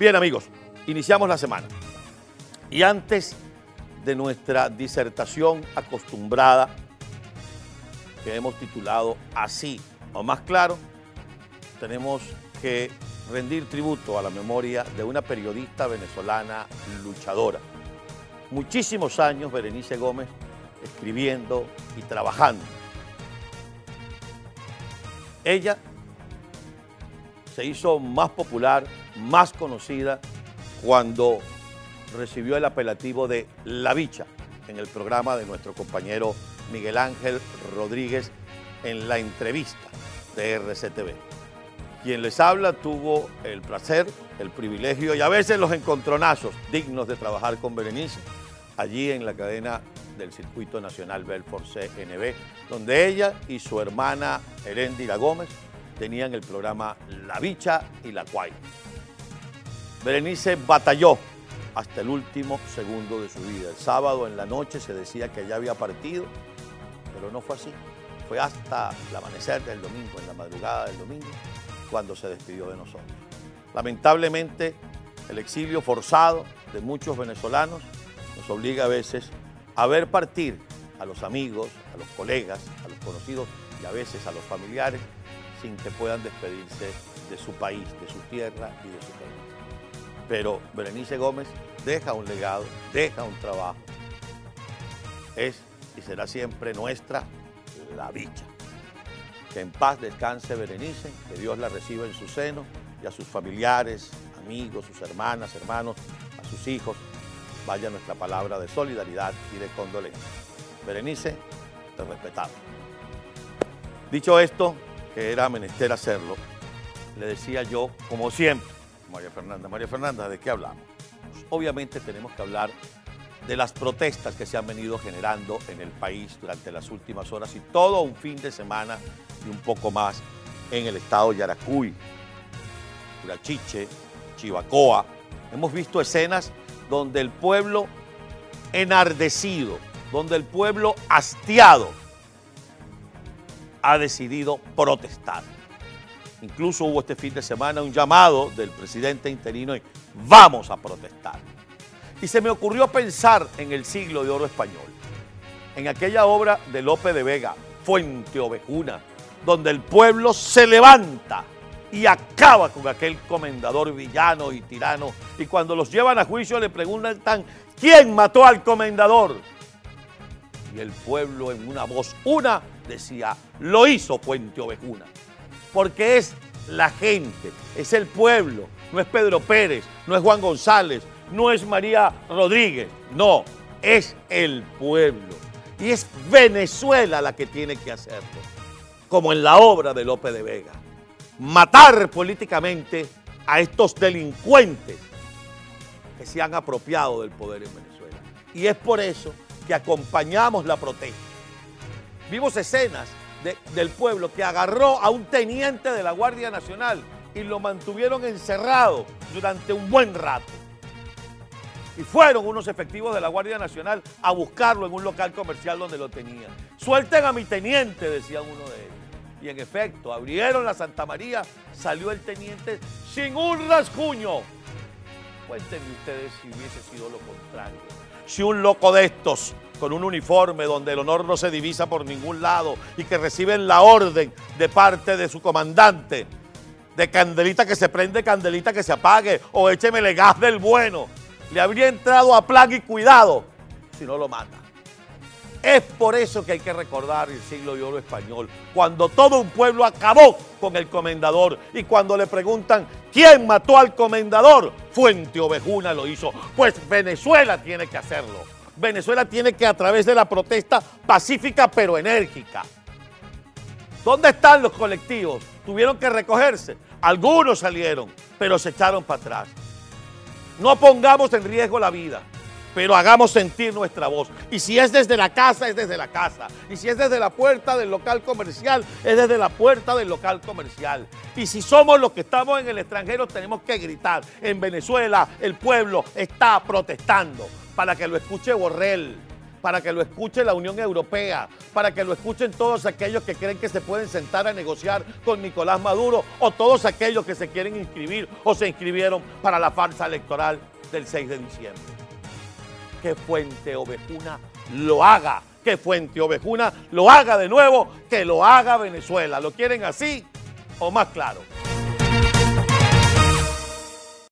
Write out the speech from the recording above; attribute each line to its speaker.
Speaker 1: Bien amigos, iniciamos la semana. Y antes de nuestra disertación acostumbrada, que hemos titulado así o más claro, tenemos que rendir tributo a la memoria de una periodista venezolana luchadora. Muchísimos años Berenice Gómez escribiendo y trabajando. Ella se hizo más popular, más conocida cuando recibió el apelativo de La Bicha en el programa de nuestro compañero Miguel Ángel Rodríguez en la entrevista de RCTV. Quien les habla tuvo el placer, el privilegio y a veces los encontronazos dignos de trabajar con Berenice allí en la cadena del Circuito Nacional Belfort CNB, donde ella y su hermana Herendira Gómez tenían el programa La Bicha y La Cuay. Berenice batalló hasta el último segundo de su vida. El sábado en la noche se decía que ya había partido, pero no fue así. Fue hasta el amanecer del domingo, en la madrugada del domingo, cuando se despidió de nosotros. Lamentablemente, el exilio forzado de muchos venezolanos nos obliga a veces a ver partir a los amigos, a los colegas, a los conocidos y a veces a los familiares sin que puedan despedirse de su país, de su tierra y de su país. Pero Berenice Gómez deja un legado, deja un trabajo. Es y será siempre nuestra la bicha. Que en paz descanse Berenice, que Dios la reciba en su seno y a sus familiares, amigos, sus hermanas, hermanos, a sus hijos, vaya nuestra palabra de solidaridad y de condolencia. Berenice, te respetamos. Dicho esto, que era menester hacerlo, le decía yo, como siempre, María Fernanda, María Fernanda, ¿de qué hablamos? Obviamente tenemos que hablar de las protestas que se han venido generando en el país durante las últimas horas y todo un fin de semana y un poco más en el estado de Yaracuy, Urachiche, Chivacoa. Hemos visto escenas donde el pueblo enardecido, donde el pueblo hastiado ha decidido protestar. Incluso hubo este fin de semana un llamado del presidente interino y vamos a protestar. Y se me ocurrió pensar en el siglo de oro español, en aquella obra de Lope de Vega, Fuente Ovejuna, donde el pueblo se levanta y acaba con aquel comendador villano y tirano. Y cuando los llevan a juicio le preguntan, ¿quién mató al comendador? Y el pueblo en una voz una decía, lo hizo Puente Ovejuna. Porque es la gente, es el pueblo, no es Pedro Pérez, no es Juan González, no es María Rodríguez, no, es el pueblo. Y es Venezuela la que tiene que hacerlo, como en la obra de Lope de Vega. Matar políticamente a estos delincuentes que se han apropiado del poder en Venezuela. Y es por eso que acompañamos la protesta. Vimos escenas del pueblo que agarró a un teniente de la Guardia Nacional y lo mantuvieron encerrado durante un buen rato. Y fueron unos efectivos de la Guardia Nacional a buscarlo en un local comercial donde lo tenían. Suelten a mi teniente, decían uno de ellos. Y en efecto, abrieron la Santa María, salió el teniente sin un rasguño. Cuéntenme ustedes si hubiese sido lo contrario. Si un loco de estos, con un uniforme donde el honor no se divisa por ningún lado y que reciben la orden de parte de su comandante, de candelita que se prende, candelita que se apague, o échemele gas del bueno, le habría entrado a plan y cuidado si no lo mata. Es por eso que hay que recordar el siglo de oro español, cuando todo un pueblo acabó con el comendador y cuando le preguntan quién mató al comendador, Fuente Ovejuna lo hizo. Pues Venezuela tiene que hacerlo. Venezuela tiene que a través de la protesta pacífica pero enérgica. ¿Dónde están los colectivos? Tuvieron que recogerse. Algunos salieron, pero se echaron para atrás. No pongamos en riesgo la vida, pero hagamos sentir nuestra voz. Y si es desde la casa, es desde la casa. Y si es desde la puerta del local comercial, es desde la puerta del local comercial. Y si somos los que estamos en el extranjero, tenemos que gritar. En Venezuela el pueblo está protestando para que lo escuche Borrell, para que lo escuche la Unión Europea, para que lo escuchen todos aquellos que creen que se pueden sentar a negociar con Nicolás Maduro o todos aquellos que se quieren inscribir o se inscribieron para la farsa electoral del 6 de diciembre. Que Fuente Ovejuna lo haga, que Fuente Ovejuna lo haga de nuevo, que lo haga Venezuela. ¿Lo quieren así o más claro?